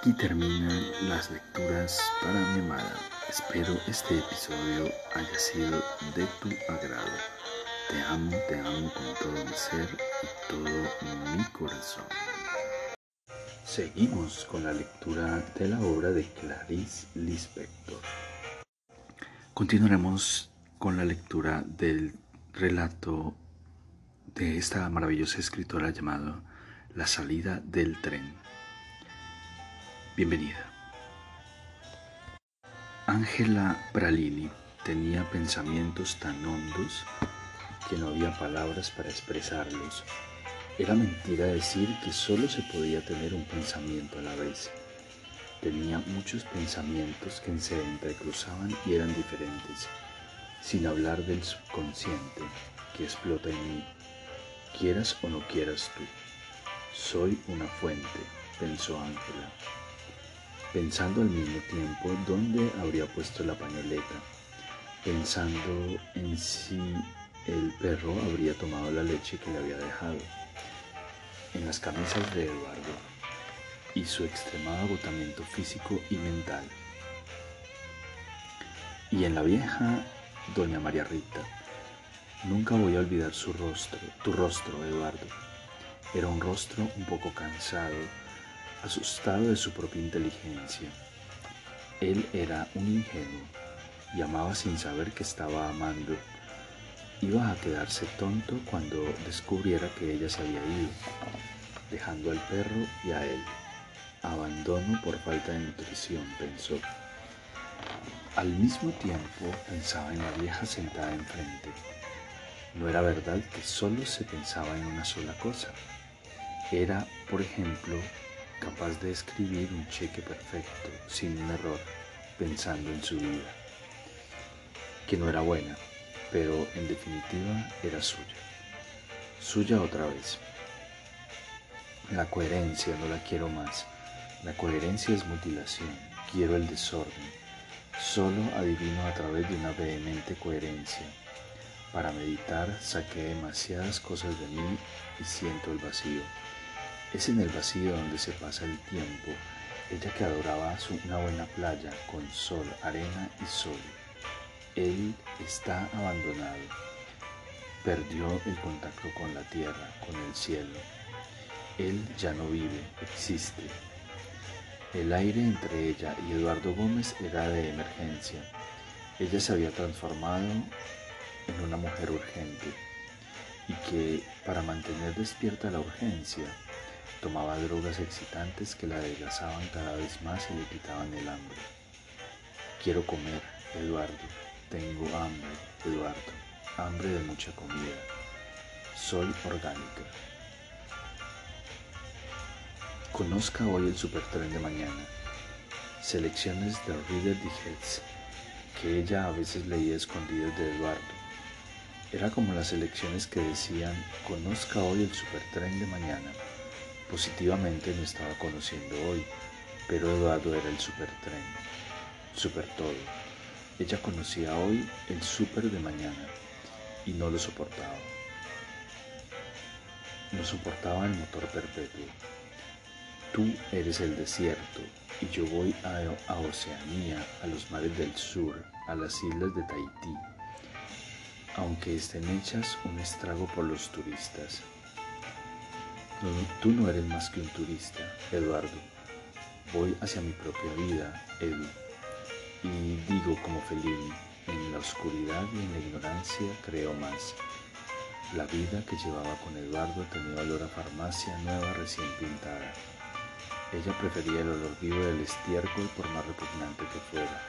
Aquí terminan las lecturas para mi amada. Espero este episodio haya sido de tu agrado. Te amo, te amo con todo mi ser y todo mi corazón. Seguimos con la lectura de la obra de Clarice Lispector. Continuaremos con la lectura del relato de esta maravillosa escritora llamada La salida del tren. Bienvenida. Ángela Bralini tenía pensamientos tan hondos que no había palabras para expresarlos. Era mentira decir que solo se podía tener un pensamiento a la vez. Tenía muchos pensamientos que se entrecruzaban y eran diferentes, sin hablar del subconsciente que explota en mí, quieras o no quieras tú. Soy una fuente, pensó Ángela pensando al mismo tiempo dónde habría puesto la pañoleta, pensando en si el perro habría tomado la leche que le había dejado, en las camisas de Eduardo y su extremado agotamiento físico y mental, y en la vieja doña María Rita. Nunca voy a olvidar su rostro, tu rostro, Eduardo. Era un rostro un poco cansado, asustado de su propia inteligencia. Él era un ingenuo y amaba sin saber que estaba amando. Iba a quedarse tonto cuando descubriera que ella se había ido, dejando al perro y a él. Abandono por falta de nutrición, pensó. Al mismo tiempo pensaba en la vieja sentada enfrente. No era verdad que solo se pensaba en una sola cosa. Era, por ejemplo, capaz de escribir un cheque perfecto, sin un error, pensando en su vida, que no era buena, pero en definitiva era suya, suya otra vez. La coherencia no la quiero más, la coherencia es mutilación, quiero el desorden, solo adivino a través de una vehemente coherencia. Para meditar saqué demasiadas cosas de mí y siento el vacío. Es en el vacío donde se pasa el tiempo, ella que adoraba una buena playa con sol, arena y sol. Él está abandonado, perdió el contacto con la tierra, con el cielo. Él ya no vive, existe. El aire entre ella y Eduardo Gómez era de emergencia. Ella se había transformado en una mujer urgente y que, para mantener despierta la urgencia, Tomaba drogas excitantes que la adelgazaban cada vez más y le quitaban el hambre. Quiero comer, Eduardo. Tengo hambre, Eduardo. Hambre de mucha comida. Soy orgánica. Conozca hoy el supertren de mañana. Selecciones de Reader Digest que ella a veces leía escondidas de Eduardo. Era como las selecciones que decían, conozca hoy el supertren de mañana. Positivamente no estaba conociendo hoy, pero Eduardo era el supertren, super todo. Ella conocía hoy el super de mañana y no lo soportaba. No soportaba el motor perpetuo. Tú eres el desierto y yo voy a Oceanía, a los mares del sur, a las islas de Tahití, aunque estén hechas un estrago por los turistas tú no eres más que un turista, Eduardo. Voy hacia mi propia vida, Edu. Y digo como Fellini, en la oscuridad y en la ignorancia creo más. La vida que llevaba con Eduardo tenía olor a farmacia nueva recién pintada. Ella prefería el olor vivo del estiércol por más repugnante que fuera.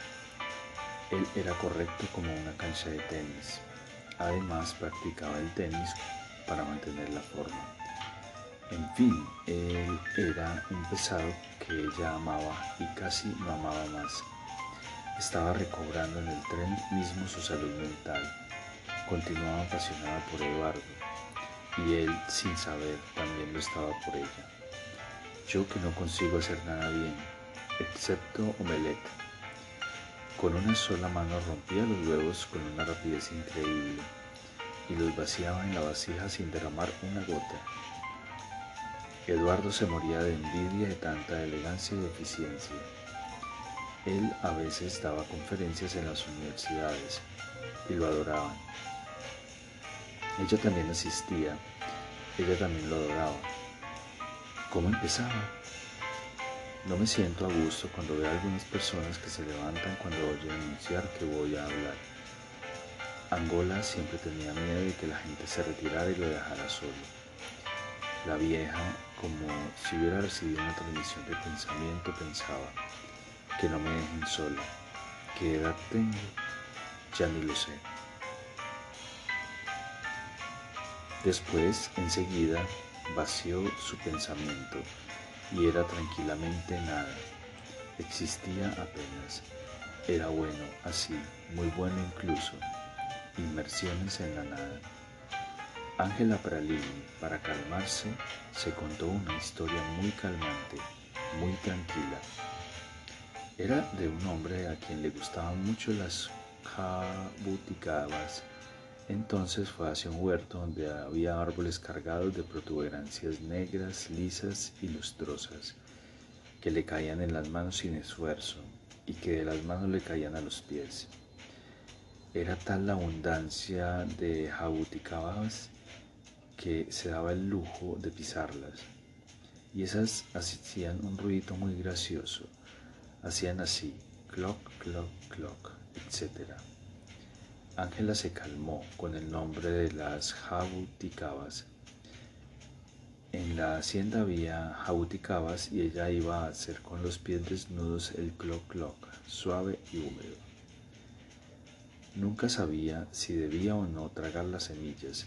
Él era correcto como una cancha de tenis. Además practicaba el tenis para mantener la forma. En fin, él era un pesado que ella amaba y casi no amaba más. Estaba recobrando en el tren mismo su salud mental. Continuaba apasionada por Eduardo y él, sin saber, también lo estaba por ella. Yo que no consigo hacer nada bien, excepto omelette. Con una sola mano rompía los huevos con una rapidez increíble y los vaciaba en la vasija sin derramar una gota Eduardo se moría de envidia de tanta elegancia y eficiencia. Él a veces daba conferencias en las universidades y lo adoraban. Ella también asistía, ella también lo adoraba. ¿Cómo empezaba? No me siento a gusto cuando veo a algunas personas que se levantan cuando oyen anunciar que voy a hablar. Angola siempre tenía miedo de que la gente se retirara y lo dejara solo. La vieja, como si hubiera recibido una transmisión de pensamiento, pensaba, que no me dejen solo. ¿Qué edad tengo? Ya ni lo sé. Después, enseguida, vació su pensamiento y era tranquilamente nada. Existía apenas. Era bueno así, muy bueno incluso. Inmersiones en la nada. Ángela Pralini, para calmarse, se contó una historia muy calmante, muy tranquila. Era de un hombre a quien le gustaban mucho las jabuticabas. Entonces fue hacia un huerto donde había árboles cargados de protuberancias negras, lisas y lustrosas, que le caían en las manos sin esfuerzo y que de las manos le caían a los pies. Era tal la abundancia de jabuticabas que se daba el lujo de pisarlas, y esas hacían un ruido muy gracioso. Hacían así, clock, clock, clock, etc. Ángela se calmó con el nombre de las jabuticabas. En la hacienda había jabuticabas y ella iba a hacer con los pies desnudos el clock clock, suave y húmedo. Nunca sabía si debía o no tragar las semillas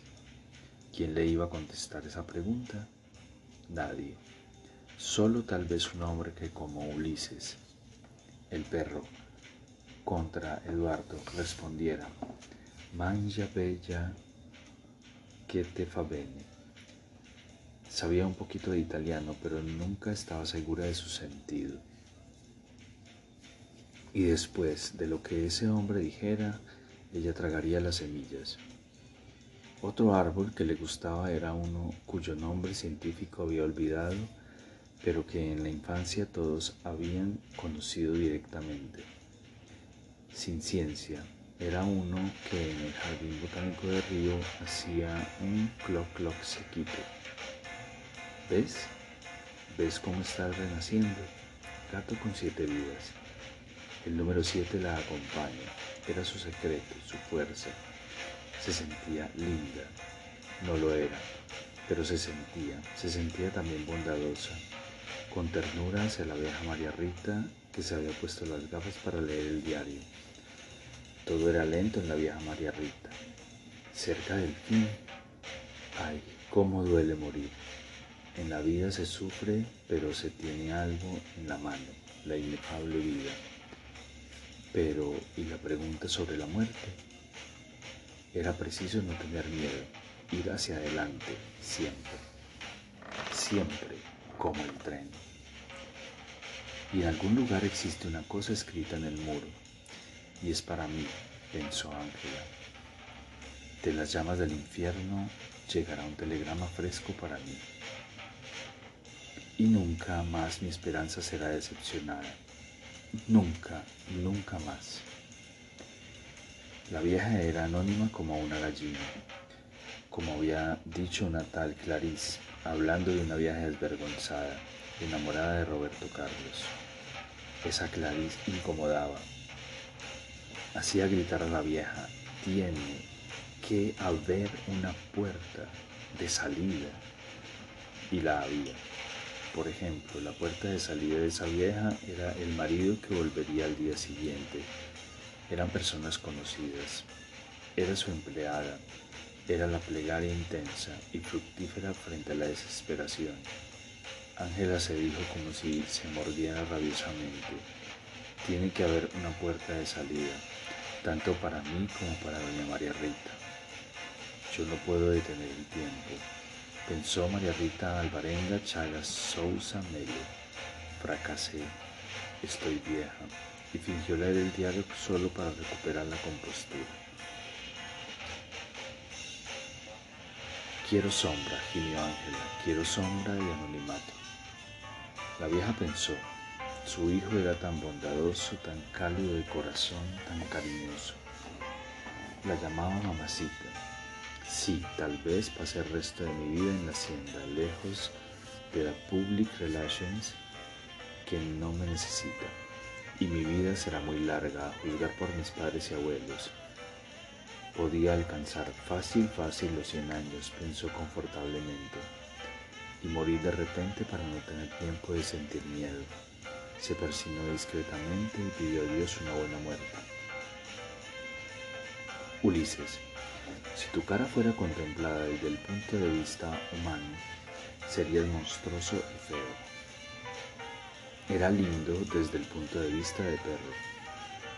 ¿Quién le iba a contestar esa pregunta? Nadie. Solo tal vez un hombre que como Ulises, el perro, contra Eduardo respondiera, Mangia bella que te fa bene. Sabía un poquito de italiano, pero nunca estaba segura de su sentido. Y después de lo que ese hombre dijera, ella tragaría las semillas. Otro árbol que le gustaba era uno cuyo nombre científico había olvidado, pero que en la infancia todos habían conocido directamente. Sin ciencia, era uno que en el jardín botánico de Río hacía un clock clock sequito. ¿Ves? ¿Ves cómo está renaciendo? Gato con siete vidas. El número siete la acompaña. Era su secreto, su fuerza, se sentía linda. No lo era, pero se sentía, se sentía también bondadosa, con ternura hacia la vieja María Rita que se había puesto las gafas para leer el diario. Todo era lento en la vieja María Rita. Cerca del fin, ay, cómo duele morir. En la vida se sufre, pero se tiene algo en la mano, la inefable vida. Pero, ¿y la pregunta sobre la muerte? Era preciso no tener miedo, ir hacia adelante, siempre, siempre como el tren. Y en algún lugar existe una cosa escrita en el muro, y es para mí, pensó Ángela. De las llamas del infierno llegará un telegrama fresco para mí. Y nunca más mi esperanza será decepcionada. Nunca, nunca más. La vieja era anónima como una gallina, como había dicho una tal Clarice, hablando de una vieja desvergonzada, enamorada de Roberto Carlos. Esa Clarice incomodaba. Hacía gritar a la vieja, tiene que haber una puerta de salida. Y la había. Por ejemplo, la puerta de salida de esa vieja era el marido que volvería al día siguiente eran personas conocidas. Era su empleada. Era la plegaria intensa y fructífera frente a la desesperación. Ángela se dijo como si se mordiera rabiosamente. Tiene que haber una puerta de salida, tanto para mí como para doña María Rita. Yo no puedo detener el tiempo, pensó María Rita Alvarenga Chagas Sousa Melo. Fracasé, estoy vieja y fingió leer el diario solo para recuperar la compostura. Quiero sombra, gimió Ángela, quiero sombra y anonimato. La vieja pensó, su hijo era tan bondadoso, tan cálido de corazón, tan cariñoso. La llamaba mamacita. Sí, tal vez pasé el resto de mi vida en la hacienda, lejos de la public relations que no me necesita. Y mi vida será muy larga, a juzgar por mis padres y abuelos. Podía alcanzar fácil, fácil los 100 años, pensó confortablemente, y morir de repente para no tener tiempo de sentir miedo. Se persignó discretamente y pidió a Dios una buena muerte. Ulises, si tu cara fuera contemplada desde el punto de vista humano, serías monstruoso y feo. Era lindo desde el punto de vista de perro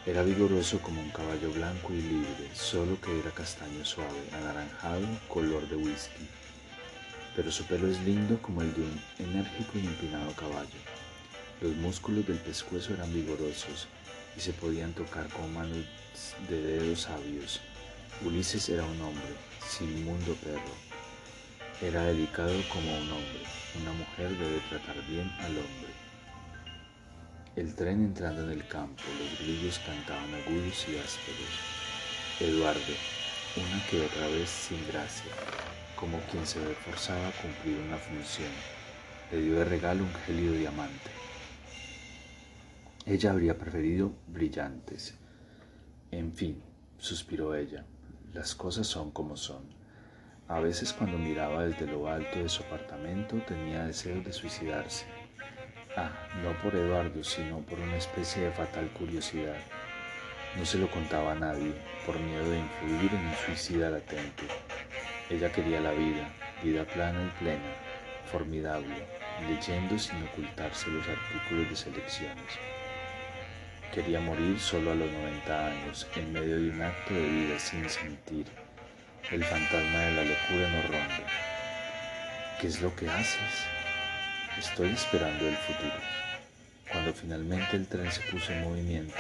era vigoroso como un caballo blanco y libre, solo que era castaño suave, anaranjado, color de whisky. Pero su pelo es lindo como el de un enérgico y empinado caballo. Los músculos del pescuezo eran vigorosos y se podían tocar con manos de dedos sabios. Ulises era un hombre, sin mundo perro. Era delicado como un hombre. Una mujer debe tratar bien al hombre. El tren entrando en el campo, los grillos cantaban agudos y ásperos. Eduardo, una que otra vez sin gracia, como quien se ve forzado a cumplir una función, le dio de regalo un gélido diamante. Ella habría preferido brillantes. En fin, suspiró ella, las cosas son como son. A veces cuando miraba desde lo alto de su apartamento tenía deseo de suicidarse Ah, no por Eduardo, sino por una especie de fatal curiosidad. No se lo contaba a nadie, por miedo de influir en un suicida latente. Ella quería la vida, vida plana y plena, formidable, leyendo sin ocultarse los artículos de selecciones. Quería morir solo a los 90 años, en medio de un acto de vida sin sentir. El fantasma de la locura no ronda. ¿Qué es lo que haces? Estoy esperando el futuro. Cuando finalmente el tren se puso en movimiento,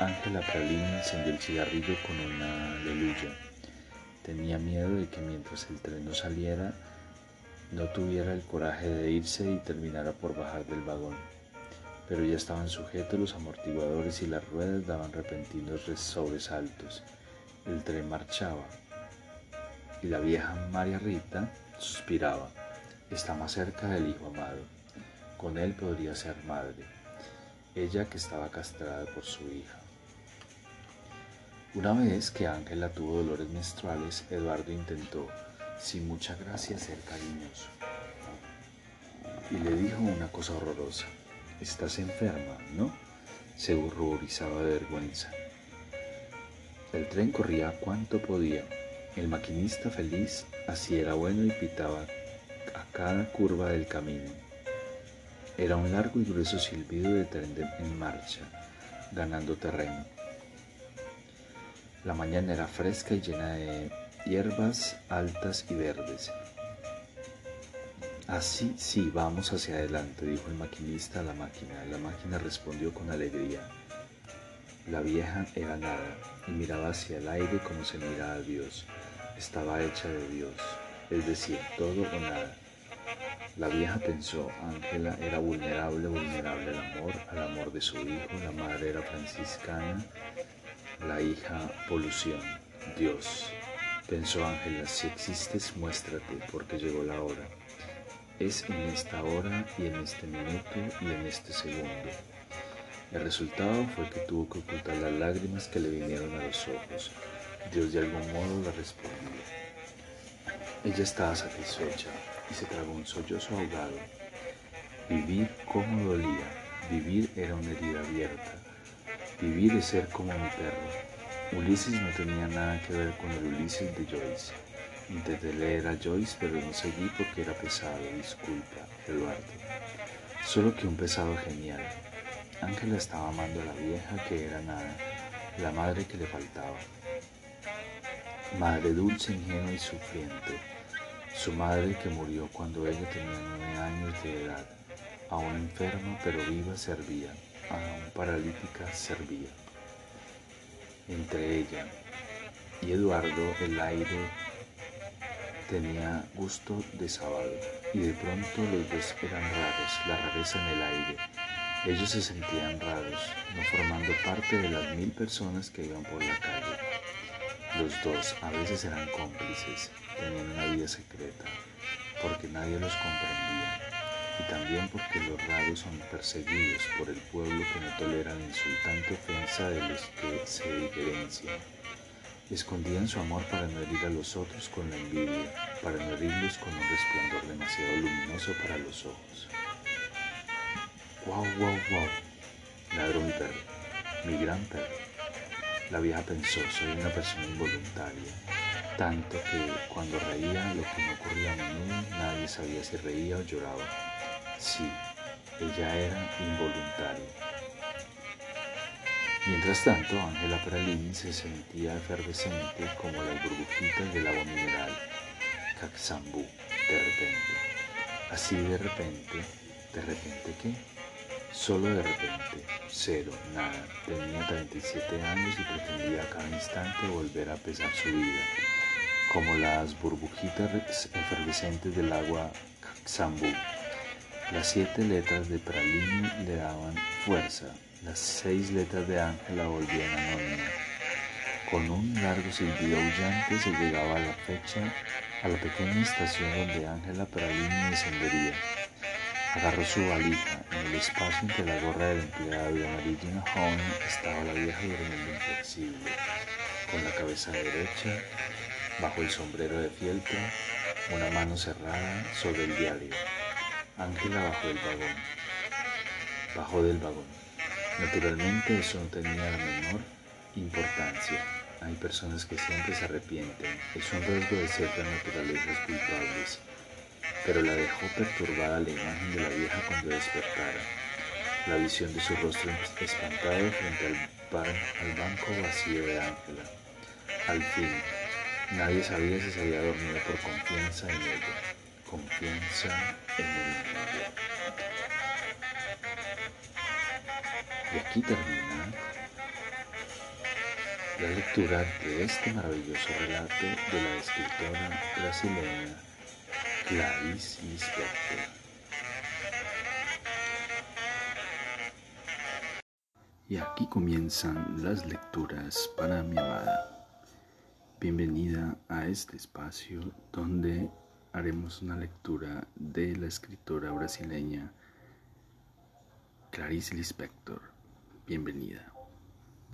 Ángela Pralini encendió el cigarrillo con una aleluya. Tenía miedo de que mientras el tren no saliera, no tuviera el coraje de irse y terminara por bajar del vagón. Pero ya estaban sujetos los amortiguadores y las ruedas daban repentinos sobresaltos. El tren marchaba y la vieja María Rita suspiraba está más cerca del hijo amado. Con él podría ser madre, ella que estaba castrada por su hija. Una vez que Ángela tuvo dolores menstruales, Eduardo intentó, sin mucha gracia, ser cariñoso. Y le dijo una cosa horrorosa. Estás enferma, ¿no? Se ruborizaba de vergüenza. El tren corría cuanto podía. El maquinista feliz así era bueno y pitaba cada curva del camino. Era un largo y grueso silbido de tren en marcha, ganando terreno. La mañana era fresca y llena de hierbas altas y verdes. Así, sí, vamos hacia adelante, dijo el maquinista a la máquina. La máquina respondió con alegría. La vieja era nada y miraba hacia el aire como se mira a Dios. Estaba hecha de Dios, es decir, todo o nada. La vieja pensó, Ángela era vulnerable, vulnerable al amor, al amor de su hijo, la madre era franciscana, la hija polución, Dios. Pensó Ángela, si existes, muéstrate, porque llegó la hora. Es en esta hora y en este minuto y en este segundo. El resultado fue que tuvo que ocultar las lágrimas que le vinieron a los ojos. Dios de algún modo la respondió. Ella estaba satisfecha, y se tragó un sollozo ahogado. Vivir como dolía, vivir era una herida abierta, vivir es ser como mi perro. Ulises no tenía nada que ver con el Ulises de Joyce. Intenté leer a Joyce, pero no seguí porque era pesado, disculpa, Eduardo. Solo que un pesado genial. Ángela estaba amando a la vieja que era nada, la madre que le faltaba. Madre dulce, ingenua y sufriente su madre que murió cuando ella tenía nueve años de edad, aún enferma pero viva servía, aún paralítica servía. Entre ella y Eduardo el aire tenía gusto de sábado y de pronto los dos eran raros, la rareza en el aire. Ellos se sentían raros, no formando parte de las mil personas que iban por la calle. Los dos a veces eran cómplices, tenían una vida secreta, porque nadie los comprendía, y también porque los raros son perseguidos por el pueblo que no tolera la insultante ofensa de los que se diferencian. Escondían su amor para no herir a los otros con la envidia, para no herirlos con un resplandor demasiado luminoso para los ojos. ¡Guau, guau, guau! Ladró mi perro, mi gran perro. La vieja pensó, soy una persona involuntaria, tanto que cuando reía, lo que no ocurría a menudo, nadie sabía si reía o lloraba. Sí, ella era involuntaria. Mientras tanto, Ángela Peralini se sentía efervescente como las burbujitas del agua mineral, Caxambú, de repente. Así de repente, ¿de repente qué? Solo de repente, cero, nada. Tenía 37 años y pretendía a cada instante volver a pesar su vida, como las burbujitas efervescentes del agua Caxambú. Las siete letras de Peralini le daban fuerza, las seis letras de Ángela volvían anónima. Con un largo silbido aullante se llegaba a la fecha, a la pequeña estación donde Ángela Peralini descendería. Agarró su valija. En el espacio entre la gorra del empleado y de una joven estaba la vieja durmiendo inflexible, con la cabeza derecha, bajo el sombrero de fieltro, una mano cerrada sobre el diario. Ángela bajó del vagón. Bajó del vagón. Naturalmente eso no tenía la menor importancia. Hay personas que siempre se arrepienten. Es un riesgo de ciertas naturalezas culpables. Pero la dejó perturbada la imagen de la vieja cuando despertara. La visión de su rostro espantado frente al, banco vacío de Ángela. Al fin, nadie sabía si se había dormido por confianza en ella. Confianza en el Y aquí termina la lectura de este maravilloso relato de la escritora brasileña Clarice Lispector. Y aquí comienzan las lecturas para mi amada. Bienvenida a este espacio donde haremos una lectura de la escritora brasileña Clarice Lispector. Bienvenida.